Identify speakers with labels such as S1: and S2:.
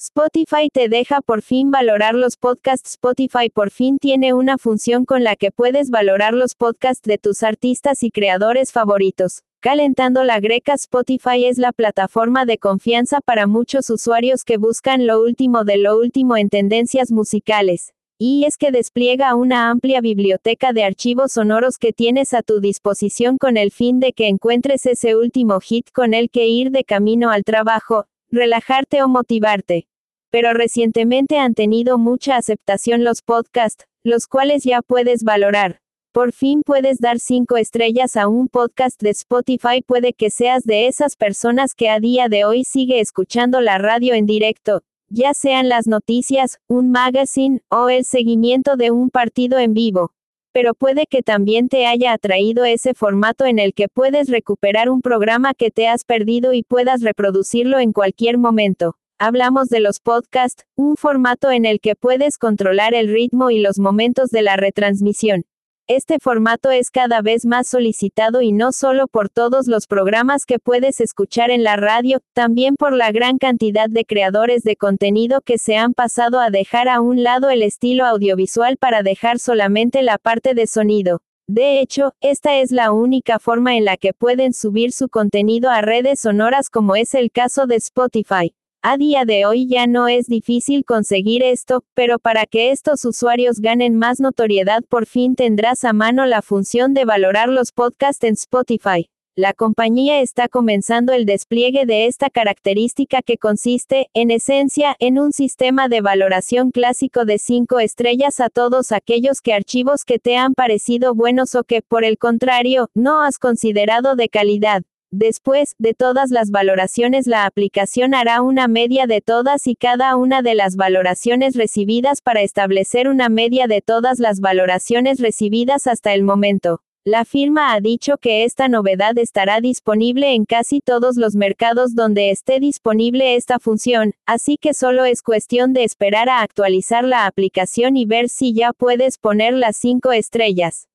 S1: Spotify te deja por fin valorar los podcasts. Spotify por fin tiene una función con la que puedes valorar los podcasts de tus artistas y creadores favoritos. Calentando la greca Spotify es la plataforma de confianza para muchos usuarios que buscan lo último de lo último en tendencias musicales. Y es que despliega una amplia biblioteca de archivos sonoros que tienes a tu disposición con el fin de que encuentres ese último hit con el que ir de camino al trabajo, relajarte o motivarte. Pero recientemente han tenido mucha aceptación los podcasts, los cuales ya puedes valorar. Por fin puedes dar 5 estrellas a un podcast de Spotify. Puede que seas de esas personas que a día de hoy sigue escuchando la radio en directo, ya sean las noticias, un magazine, o el seguimiento de un partido en vivo. Pero puede que también te haya atraído ese formato en el que puedes recuperar un programa que te has perdido y puedas reproducirlo en cualquier momento. Hablamos de los podcasts, un formato en el que puedes controlar el ritmo y los momentos de la retransmisión. Este formato es cada vez más solicitado y no solo por todos los programas que puedes escuchar en la radio, también por la gran cantidad de creadores de contenido que se han pasado a dejar a un lado el estilo audiovisual para dejar solamente la parte de sonido. De hecho, esta es la única forma en la que pueden subir su contenido a redes sonoras como es el caso de Spotify. A día de hoy ya no es difícil conseguir esto, pero para que estos usuarios ganen más notoriedad por fin tendrás a mano la función de valorar los podcasts en Spotify. La compañía está comenzando el despliegue de esta característica que consiste, en esencia, en un sistema de valoración clásico de 5 estrellas a todos aquellos que archivos que te han parecido buenos o que, por el contrario, no has considerado de calidad. Después de todas las valoraciones la aplicación hará una media de todas y cada una de las valoraciones recibidas para establecer una media de todas las valoraciones recibidas hasta el momento. La firma ha dicho que esta novedad estará disponible en casi todos los mercados donde esté disponible esta función, así que solo es cuestión de esperar a actualizar la aplicación y ver si ya puedes poner las 5 estrellas.